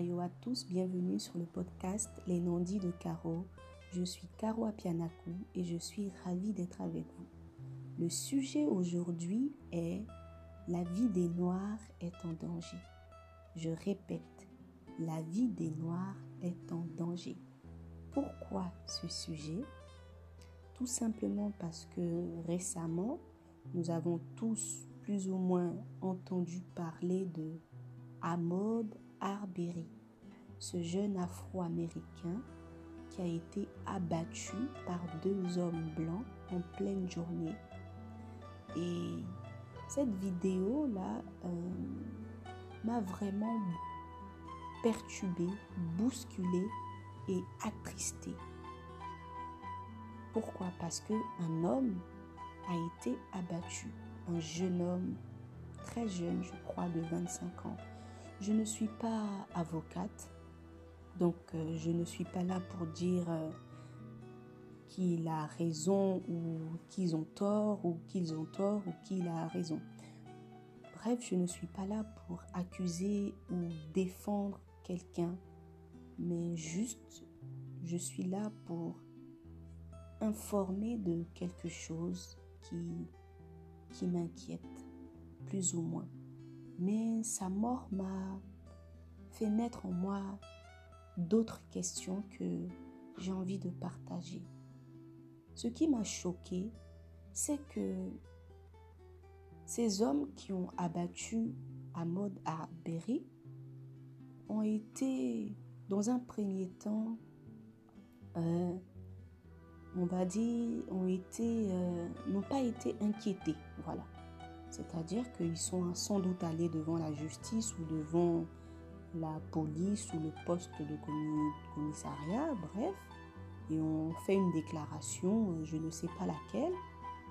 À tous, bienvenue sur le podcast Les non-dits de Caro. Je suis Caro Apianaku et je suis ravie d'être avec vous. Le sujet aujourd'hui est La vie des Noirs est en danger. Je répète, la vie des Noirs est en danger. Pourquoi ce sujet? Tout simplement parce que récemment, nous avons tous plus ou moins entendu parler de Ahmaud Arbery, ce jeune Afro-Américain qui a été abattu par deux hommes blancs en pleine journée. Et cette vidéo-là euh, m'a vraiment perturbée, bousculée et attristée. Pourquoi? Parce que un homme a été abattu, un jeune homme, très jeune, je crois, de 25 ans. Je ne suis pas avocate, donc euh, je ne suis pas là pour dire euh, qu'il a raison ou qu'ils ont tort ou qu'ils ont tort ou qu'il a raison. Bref, je ne suis pas là pour accuser ou défendre quelqu'un, mais juste je suis là pour informer de quelque chose qui, qui m'inquiète, plus ou moins mais sa mort m'a fait naître en moi d'autres questions que j'ai envie de partager. Ce qui m'a choqué, c'est que ces hommes qui ont abattu Ahmad Arbery ont été, dans un premier temps, euh, on va dire, euh, n'ont pas été inquiétés. Voilà. C'est-à-dire qu'ils sont sans doute allés devant la justice ou devant la police ou le poste de commissariat, bref, et ont fait une déclaration, euh, je ne sais pas laquelle,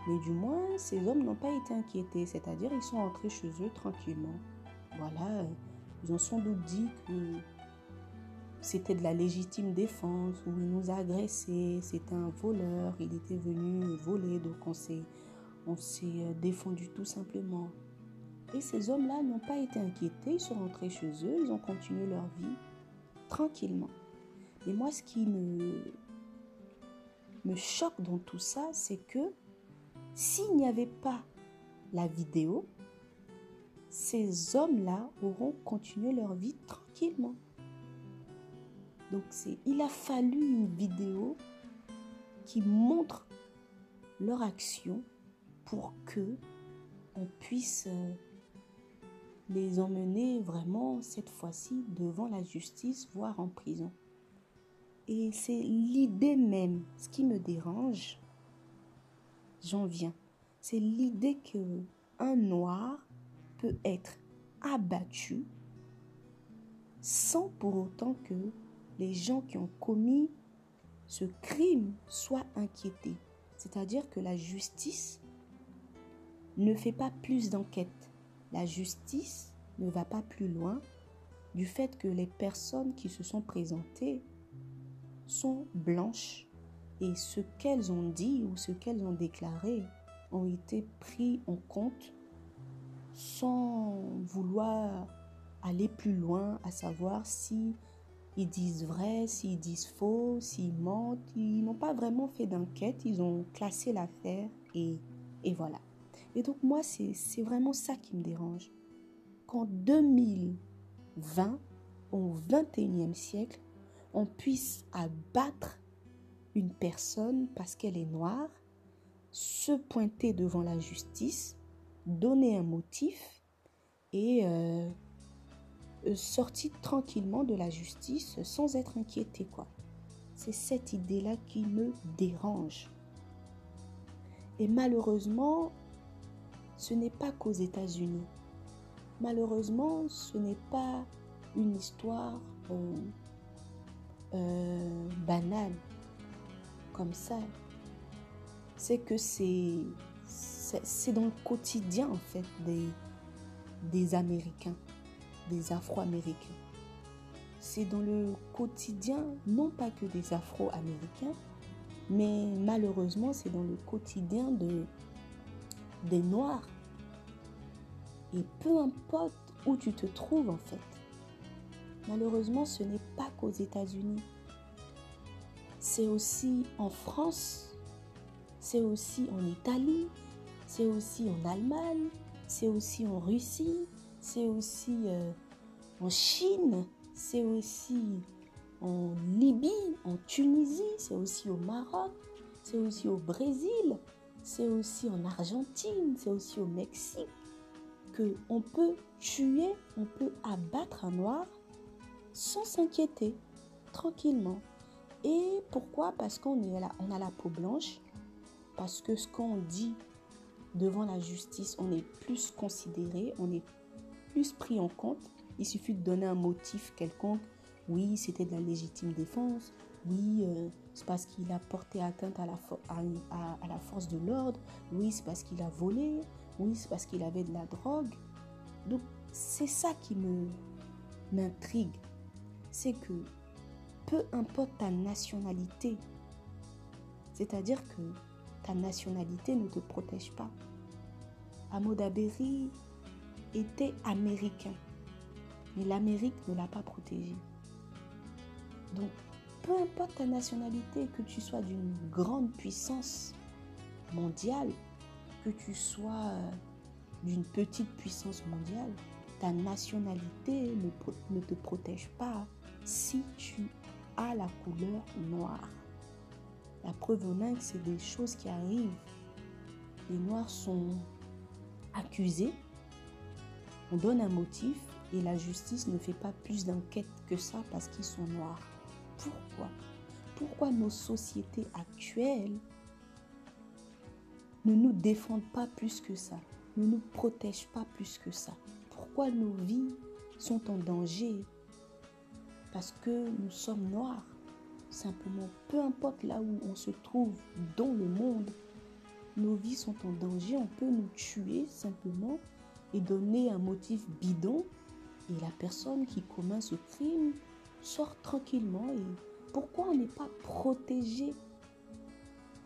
mais du moins ces hommes n'ont pas été inquiétés, c'est-à-dire ils sont entrés chez eux tranquillement. Voilà, euh, ils ont sans doute dit que c'était de la légitime défense, ou il nous a agressés, c'était un voleur, il était venu voler, donc on s'est on s'est euh, défendu tout simplement. Et ces hommes-là n'ont pas été inquiétés, ils sont rentrés chez eux, ils ont continué leur vie tranquillement. Et moi, ce qui me, me choque dans tout ça, c'est que s'il n'y avait pas la vidéo, ces hommes-là auront continué leur vie tranquillement. Donc il a fallu une vidéo qui montre leur action pour que on puisse euh, les emmener vraiment cette fois-ci devant la justice, voire en prison. Et c'est l'idée même, ce qui me dérange, j'en viens, c'est l'idée que un noir peut être abattu sans pour autant que les gens qui ont commis ce crime soient inquiétés. C'est-à-dire que la justice ne fait pas plus d'enquête. La justice ne va pas plus loin du fait que les personnes qui se sont présentées sont blanches et ce qu'elles ont dit ou ce qu'elles ont déclaré ont été pris en compte sans vouloir aller plus loin, à savoir si ils disent vrai, s'ils disent faux, s'ils mentent. Ils n'ont pas vraiment fait d'enquête, ils ont classé l'affaire et, et voilà. Et donc moi, c'est vraiment ça qui me dérange. Qu'en 2020, au 21e siècle, on puisse abattre une personne parce qu'elle est noire, se pointer devant la justice, donner un motif et euh, euh, sortir tranquillement de la justice sans être inquiété. C'est cette idée-là qui me dérange. Et malheureusement, ce n'est pas qu'aux États-Unis. Malheureusement, ce n'est pas une histoire euh, euh, banale comme ça. C'est que c'est dans le quotidien en fait des, des Américains, des Afro-Américains. C'est dans le quotidien, non pas que des Afro-Américains, mais malheureusement c'est dans le quotidien de, des noirs. Et peu importe où tu te trouves en fait, Malheureusement, ce n'est pas qu'aux États-Unis. C'est aussi en France, c'est aussi en Italie, c'est aussi en Allemagne, c'est aussi en Russie, c'est aussi euh, en Chine, c'est aussi en Libye, en Tunisie, c'est aussi au Maroc, c'est aussi au Brésil, c'est aussi en Argentine, c'est aussi au Mexique que on peut tuer, on peut abattre un noir sans s'inquiéter, tranquillement. Et pourquoi? Parce qu'on est là, on a la peau blanche, parce que ce qu'on dit devant la justice, on est plus considéré, on est plus pris en compte. Il suffit de donner un motif quelconque. Oui, c'était de la légitime défense. Oui, euh, c'est parce qu'il a porté atteinte à la, force de l'ordre. Oui, c'est parce qu'il a volé. Oui, c'est parce qu'il avait de la drogue. Donc, c'est ça qui m'intrigue. C'est que peu importe ta nationalité, c'est-à-dire que ta nationalité ne te protège pas. Berry était américain, mais l'Amérique ne l'a pas protégé. Donc, peu importe ta nationalité, que tu sois d'une grande puissance mondiale, que tu sois euh, d'une petite puissance mondiale, ta nationalité ne, ne te protège pas si tu as la couleur noire. La preuve en est que c'est des choses qui arrivent. Les Noirs sont accusés, on donne un motif et la justice ne fait pas plus d'enquête que ça parce qu'ils sont noirs. Pourquoi? Pourquoi nos sociétés actuelles ne nous défendent pas plus que ça, ne nous protègent pas plus que ça? Pourquoi nos vies sont en danger? Parce que nous sommes noirs. Simplement, peu importe là où on se trouve dans le monde, nos vies sont en danger, on peut nous tuer simplement et donner un motif bidon et la personne qui commet ce crime sort tranquillement et pourquoi on n'est pas protégé?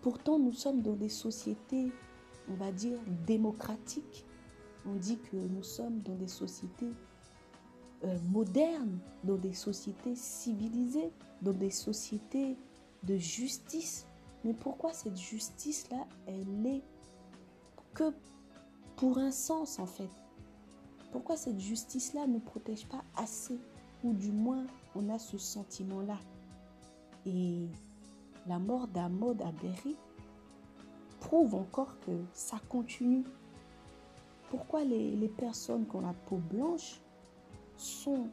Pourtant nous sommes dans des sociétés, on va dire, démocratiques. On dit que nous sommes dans des sociétés euh, modernes, dans des sociétés civilisées, dans des sociétés de justice. Mais pourquoi cette justice-là, elle est que pour un sens en fait? Pourquoi cette justice-là ne protège pas assez Ou du moins, on a ce sentiment-là. Et la mort d'Amod Berry prouve encore que ça continue. Pourquoi les, personnes qui ont la peau blanche sont,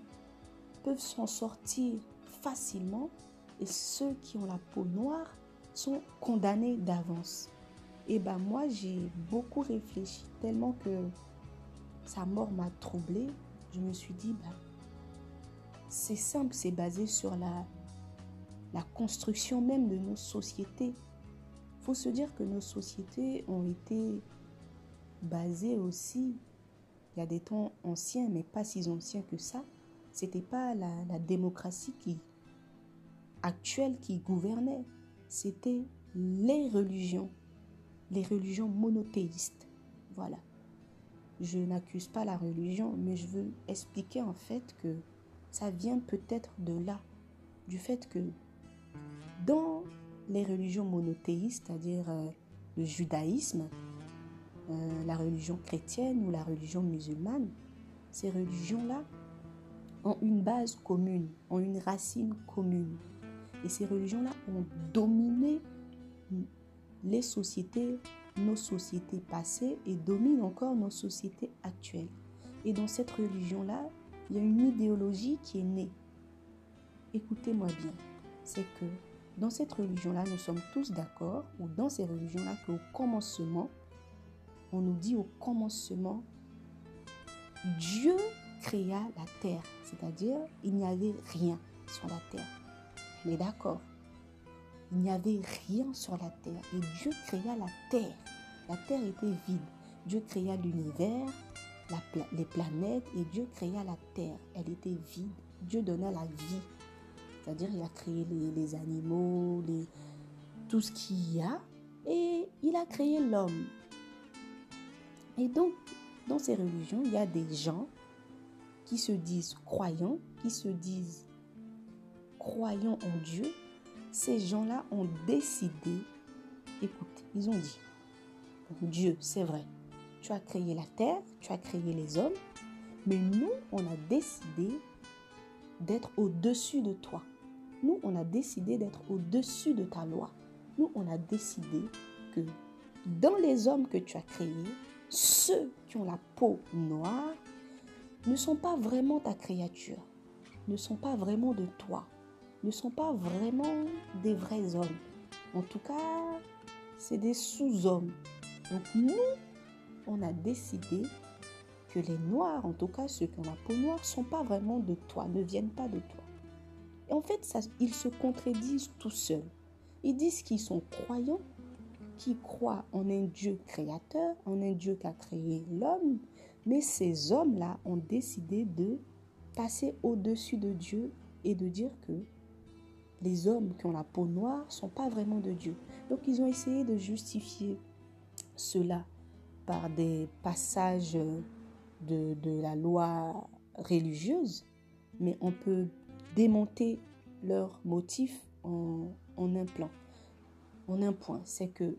peuvent s'en sortir facilement et ceux qui ont la peau noire sont condamnés d'avance? Et ben moi, j'ai beaucoup réfléchi, tellement que sa mort m'a troublée. Je me suis dit, ben, c'est simple, c'est basé sur la, la construction même de nos sociétés. Il faut se dire que nos sociétés ont été basées aussi, il y a des temps anciens, mais pas si anciens que ça. C'était pas la, la démocratie qui actuelle qui gouvernait c'était les religions, les religions monothéistes. Voilà. Je n'accuse pas la religion, mais je veux expliquer en fait que ça vient peut-être de là, du fait que dans les religions monothéistes, c'est-à-dire euh, le judaïsme, euh, la religion chrétienne ou la religion musulmane, ces religions-là ont une base commune, ont une racine commune. Et ces religions-là ont dominé les sociétés, nos sociétés passées et dominent encore nos sociétés actuelles. Et dans cette religion-là, il y a une idéologie qui est née. Écoutez-moi bien, c'est que dans cette religion-là, nous sommes tous d'accord, ou dans ces religions-là, qu'au commencement, on nous dit au commencement, Dieu créa la terre, c'est-à-dire il n'y avait rien sur la terre. Mais d'accord. Il n'y avait rien sur la terre et Dieu créa la terre. La terre était vide. Dieu créa l'univers, les planètes et Dieu créa la terre. Elle était vide. Dieu donna la vie. C'est-à-dire il a créé les, animaux, tout ce qu'il y a et il a créé l'homme. Et donc, dans ces religions, il y a des gens qui se disent croyants, qui se disent croyants en Dieu, ces gens-là ont décidé, écoute, ils ont dit, Dieu, c'est vrai, tu as créé la terre, tu as créé les hommes, mais nous, on a décidé d'être au-dessus de toi. Nous, on a décidé d'être au-dessus de ta loi. Nous, on a décidé que dans les hommes que tu as créés, ceux qui ont la peau noire ne sont pas vraiment ta créature, ne sont pas vraiment de toi, ne sont pas vraiment des vrais hommes. En tout cas, c'est des sous-hommes. Donc nous, on a décidé que les noirs, en tout cas ceux qui ont la peau noire, sont pas vraiment de toi, ne viennent pas de toi. Et en fait, ça, ils se contredisent tout seuls. Ils disent qu'ils sont croyants, qu'ils croient en un Dieu créateur, en un Dieu qui a créé l'homme, mais ces hommes-là ont décidé de passer au-dessus de Dieu et de dire que les hommes qui ont la peau noire sont pas vraiment de Dieu. Donc ils ont essayé de justifier cela par des passages de, de la loi religieuse, mais on peut démonter leur motif en, un plan, en un point. C'est que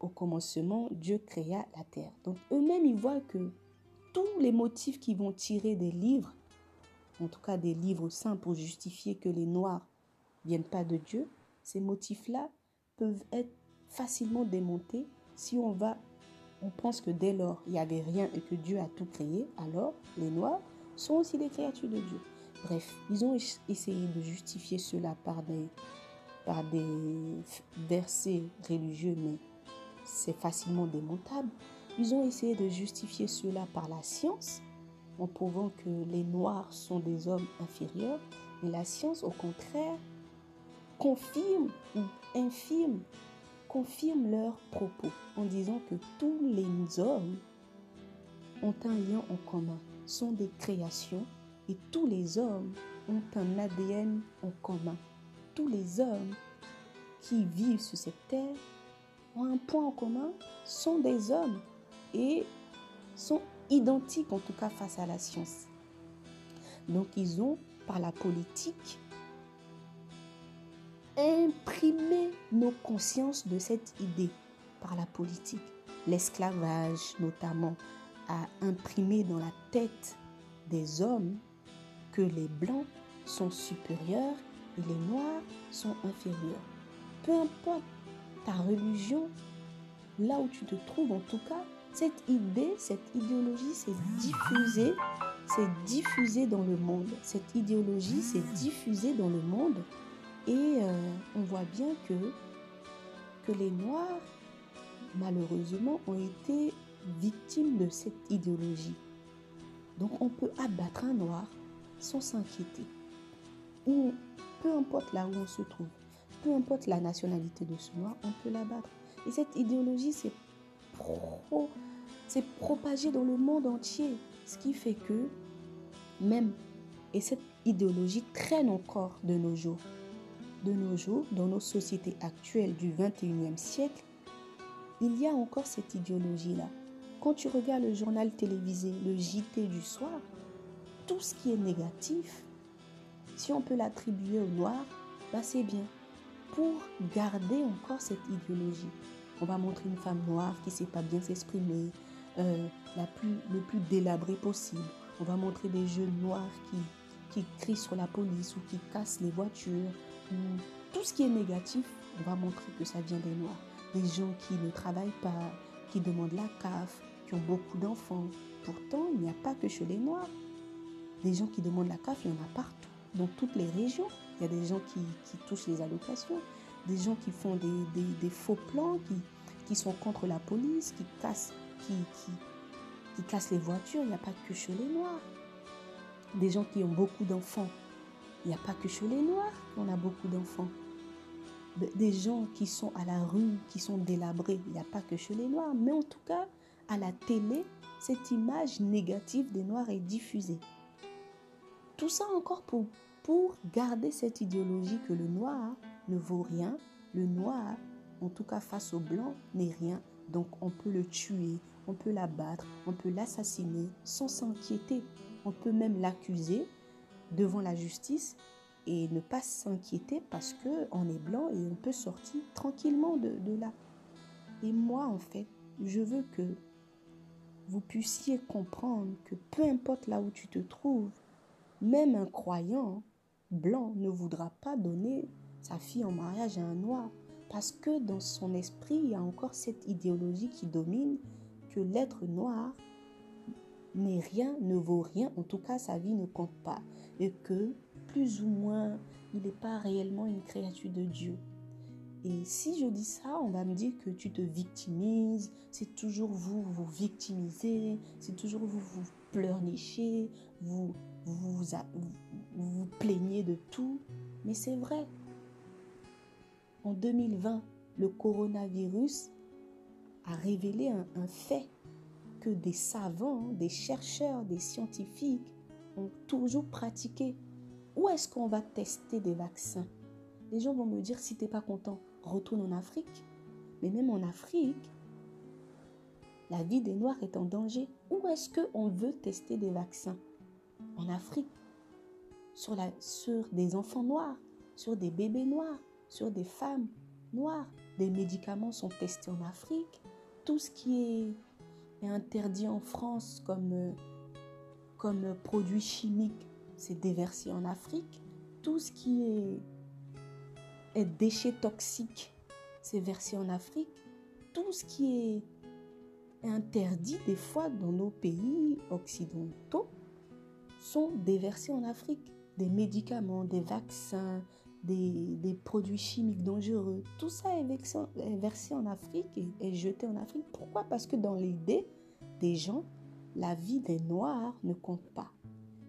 au commencement, Dieu créa la terre. Donc eux-mêmes, ils voient que tous les motifs qui vont tirer des livres, en tout cas des livres saints pour justifier que les Noirs viennent pas de Dieu, ces motifs-là peuvent être facilement démontés si on va, on pense que dès lors il n'y avait rien et que Dieu a tout créé, alors les Noirs sont aussi des créatures de Dieu. Bref, ils ont essayé de justifier cela par des, par des versets religieux, mais c'est facilement démontable. Ils ont essayé de justifier cela par la science, en prouvant que les Noirs sont des hommes inférieurs, mais la science, au contraire, confirme ou infirme, confirme leurs propos en disant que tous les hommes ont un lien en commun, sont des créations et tous les hommes ont un ADN en commun. Tous les hommes qui vivent sur cette terre ont un point en commun, sont des hommes et sont identiques en tout cas face à la science. Donc ils ont, par la politique, imprimé nos consciences de cette idée, par la politique. L'esclavage notamment a imprimé dans la tête des hommes que les blancs sont supérieurs et les noirs sont inférieurs. Peu importe ta religion, là où tu te trouves en tout cas, cette idée, cette idéologie s'est diffusée, s'est diffusée dans le monde. Cette idéologie s'est diffusée dans le monde et euh, on voit bien que, que les Noirs, malheureusement, ont été victimes de cette idéologie. Donc on peut abattre un Noir sans s'inquiéter. Ou peu importe là où on se trouve, peu importe la nationalité de ce Noir, on peut l'abattre. Et cette idéologie, c'est pro, c'est propagé dans le monde entier. Ce qui fait que même, et cette idéologie traîne encore de nos jours. De nos jours, dans nos sociétés actuelles du 21e siècle, il y a encore cette idéologie-là. Quand tu regardes le journal télévisé, le JT du soir, tout ce qui est négatif, si on peut l'attribuer au noir, bah c'est bien. Pour garder encore cette idéologie. On va montrer une femme noire qui ne sait pas bien s'exprimer, euh, plus, le plus délabrée possible. On va montrer des jeunes noirs qui crient sur la police ou qui cassent les voitures. Ou tout ce qui est négatif, on va montrer que ça vient des noirs. Des gens qui ne travaillent pas, qui demandent la CAF, qui ont beaucoup d'enfants. Pourtant, il n'y a pas que chez les noirs. Des gens qui demandent la CAF, il y en a partout. Dans toutes les régions, il y a des gens qui, touchent les allocations, des gens qui font des, faux plans, qui, sont contre la police, qui cassent les voitures. Il n'y a pas que chez les Noirs. Des gens qui ont beaucoup d'enfants. Il n'y a pas que chez les Noirs qu'on a beaucoup d'enfants. Des gens qui sont à la rue, qui sont délabrés. Il n'y a pas que chez les Noirs. Mais en tout cas, à la télé, cette image négative des Noirs est diffusée. Tout ça encore pour, pour garder cette idéologie que le noir ne vaut rien, le noir, en tout cas face au blanc, n'est rien, donc on peut le tuer, on peut l'abattre, on peut l'assassiner sans s'inquiéter. On peut même l'accuser devant la justice et ne pas s'inquiéter parce que on est blanc et on peut sortir tranquillement de, de là. Et moi, en fait, je veux que vous puissiez comprendre que peu importe là où tu te trouves, même un croyant blanc ne voudra pas donner sa fille en mariage à un noir. Parce que dans son esprit, il y a encore cette idéologie qui domine que l'être noir n'est rien, ne vaut rien, en tout cas sa vie ne compte pas. Et que plus ou moins, il n'est pas réellement une créature de Dieu. Et si je dis ça, on va me dire que tu te victimises, c'est toujours vous vous victimisez, c'est toujours vous vous pleurnichez, vous vous, vous vous plaignez de tout. Mais c'est vrai. En 2020, le coronavirus a révélé un, un fait que des savants, des chercheurs, des scientifiques toujours pratiqué. Où est-ce qu'on va tester des vaccins? Les gens vont me dire si tu n'es pas content, retourne en Afrique. Mais même en Afrique, la vie des Noirs est en danger. Où est-ce qu'on veut tester des vaccins? En Afrique, sur, la, sur des enfants noirs, sur des bébés noirs, sur des femmes noires. Des médicaments sont testés en Afrique. Tout ce qui est, est interdit en France comme, comme produit chimique, c'est déversé en Afrique. Tout ce qui est et déchets toxiques, c'est versé en Afrique. Tout ce qui est interdit des fois dans nos pays occidentaux sont déversés en Afrique. Des médicaments, des vaccins, des, produits chimiques dangereux, tout ça est versé, est en Afrique et est jeté en Afrique. Pourquoi? Parce que dans l'idée des gens, la vie des Noirs ne compte pas.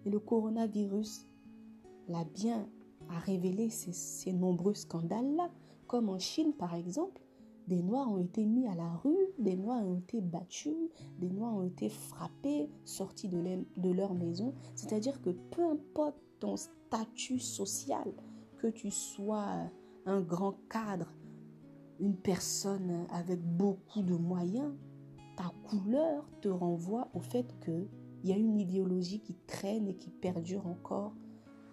Et le coronavirus l'a bien a révélé ces, nombreux scandales-là, comme en Chine par exemple. Des Noirs ont été mis à la rue, des Noirs ont été battus, des Noirs ont été frappés, sortis de, de leur maison. C'est-à-dire que peu importe ton statut social, que tu sois un grand cadre, une personne avec beaucoup de moyens, ta couleur te renvoie au fait qu'il y a une idéologie qui traîne et qui perdure encore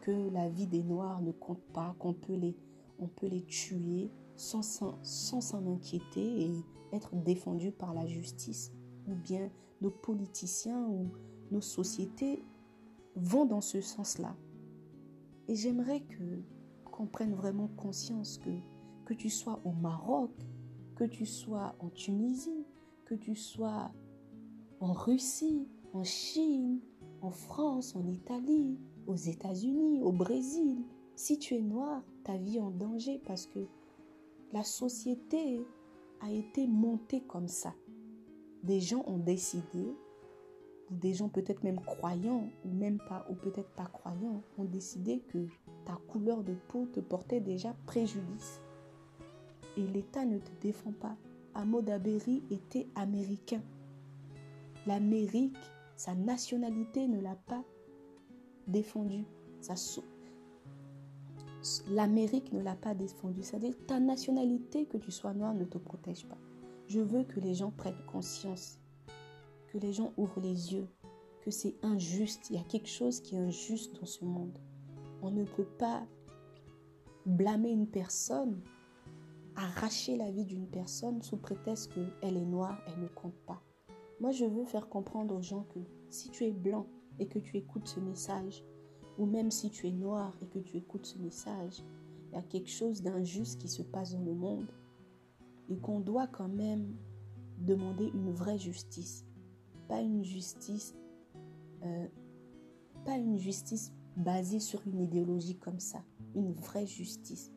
que la vie des Noirs ne compte pas, qu'on peut les, on peut les tuer sans s'en inquiéter et être défendu par la justice. Ou bien nos politiciens ou nos sociétés vont dans ce sens-là. Et j'aimerais que qu'on prenne vraiment conscience que que tu sois au Maroc, que tu sois en Tunisie, que tu sois en Russie, en Chine, en France, en Italie, aux États-Unis, au Brésil. Si tu es noir, ta vie est en danger parce que la société a été montée comme ça. Des gens ont décidé, ou des gens peut-être même croyants, ou même pas, ou peut-être pas croyants, ont décidé que ta couleur de peau te portait déjà préjudice. Et l'État ne te défend pas. Ahmaud Aberi était américain. L'Amérique, sa nationalité ne l'a pas défendu. L'Amérique ne l'a pas défendu. C'est-à-dire ta nationalité, que tu sois noir, ne te protège pas. Je veux que les gens prennent conscience, que les gens ouvrent les yeux, que c'est injuste. Il y a quelque chose qui est injuste dans ce monde. On ne peut pas blâmer une personne, arracher la vie d'une personne sous prétexte qu'elle est noire, elle ne compte pas. Moi, je veux faire comprendre aux gens que si tu es blanc, et que tu écoutes ce message, ou même si tu es noir et que tu écoutes ce message, il y a quelque chose d'injuste qui se passe dans le monde et qu'on doit quand même demander une vraie justice, pas une justice, euh, pas une justice basée sur une idéologie comme ça, une vraie justice.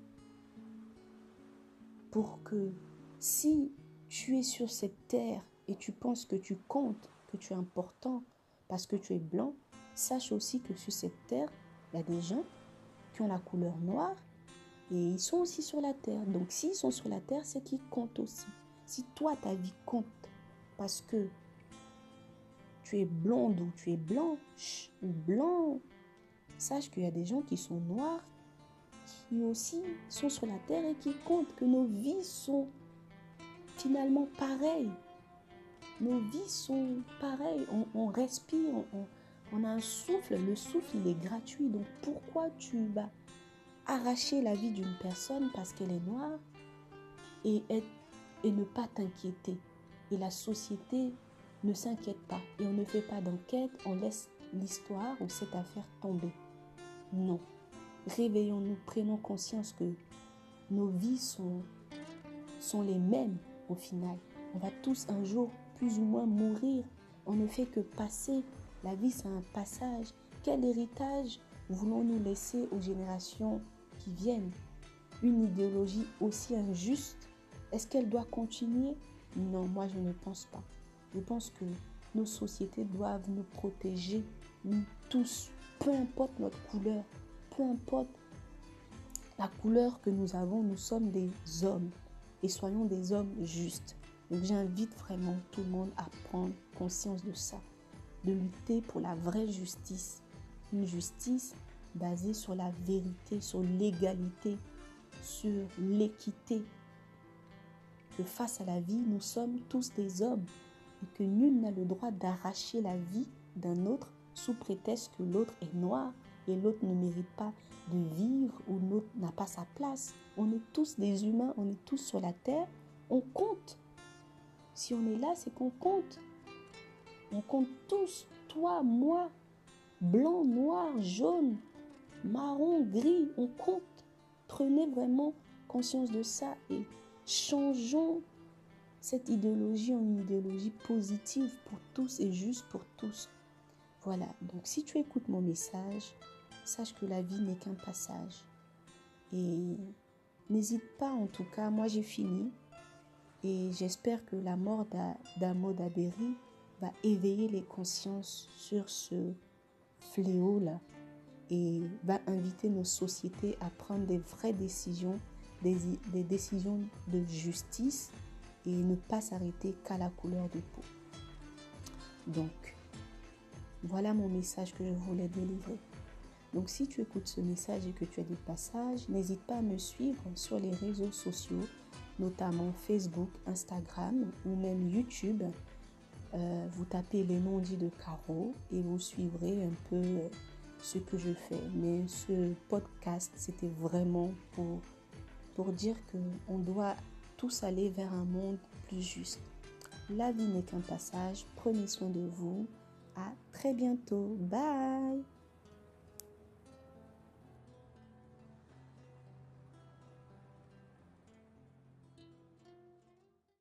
Pour que si tu es sur cette terre et tu penses que tu comptes, que tu es important, parce que tu es blanc, sache aussi que sur cette terre, il y a des gens qui ont la couleur noire et ils sont aussi sur la terre. Donc s'ils sont sur la terre, c'est qu'ils comptent aussi. Si toi, ta vie compte parce que tu es blonde ou tu es blanche ou blanc, sache qu'il y a des gens qui sont noirs qui aussi sont sur la terre et qui comptent que nos vies sont finalement pareilles nos vies sont pareilles. On, respire, On a un souffle, le souffle il est gratuit. Donc pourquoi tu vas arracher la vie d'une personne parce qu'elle est noire et, et ne pas t'inquiéter? Et la société ne s'inquiète pas et on ne fait pas d'enquête, on laisse l'histoire ou cette affaire tomber. Non. Réveillons-nous, prenons conscience que nos vies sont, sont les mêmes au final. On va tous un jour plus ou moins mourir. On ne fait que passer. La vie, c'est un passage. Quel héritage voulons-nous laisser aux générations qui viennent? Une idéologie aussi injuste? Est-ce qu'elle doit continuer? Non, moi je ne pense pas. Je pense que nos sociétés doivent nous protéger, nous tous, peu importe notre couleur, peu importe la couleur que nous avons, nous sommes des hommes et soyons des hommes justes. Donc j'invite vraiment tout le monde à prendre conscience de ça, de lutter pour la vraie justice, une justice basée sur la vérité, sur l'égalité, sur l'équité. Que face à la vie, nous sommes tous des hommes et que nul n'a le droit d'arracher la vie d'un autre sous prétexte que l'autre est noir et l'autre ne mérite pas de vivre ou l'autre n'a pas sa place. On est tous des humains, on est tous sur la terre, on compte. Si on est là, c'est qu'on compte. On compte tous, toi, moi, blanc, noir, jaune, marron, gris, on compte. Prenez vraiment conscience de ça et changeons cette idéologie en une idéologie positive pour tous et juste pour tous. Voilà, donc si tu écoutes mon message, sache que la vie n'est qu'un passage. Et n'hésite pas en tout cas, moi j'ai fini. Et j'espère que la mort d'Amo Daberi va éveiller les consciences sur ce fléau-là et va inviter nos sociétés à prendre des vraies décisions, des, des décisions de justice et ne pas s'arrêter qu'à la couleur de peau. Donc, voilà mon message que je voulais délivrer. Donc si tu écoutes ce message et que tu as des passages, n'hésite pas à me suivre sur les réseaux sociaux, notamment Facebook, Instagram ou même YouTube. Euh, vous tapez les noms dits de Caro et vous suivrez un peu euh, ce que je fais. Mais ce podcast, c'était vraiment pour, pour dire qu'on doit tous aller vers un monde plus juste. La vie n'est qu'un passage. Prenez soin de vous. À très bientôt. Bye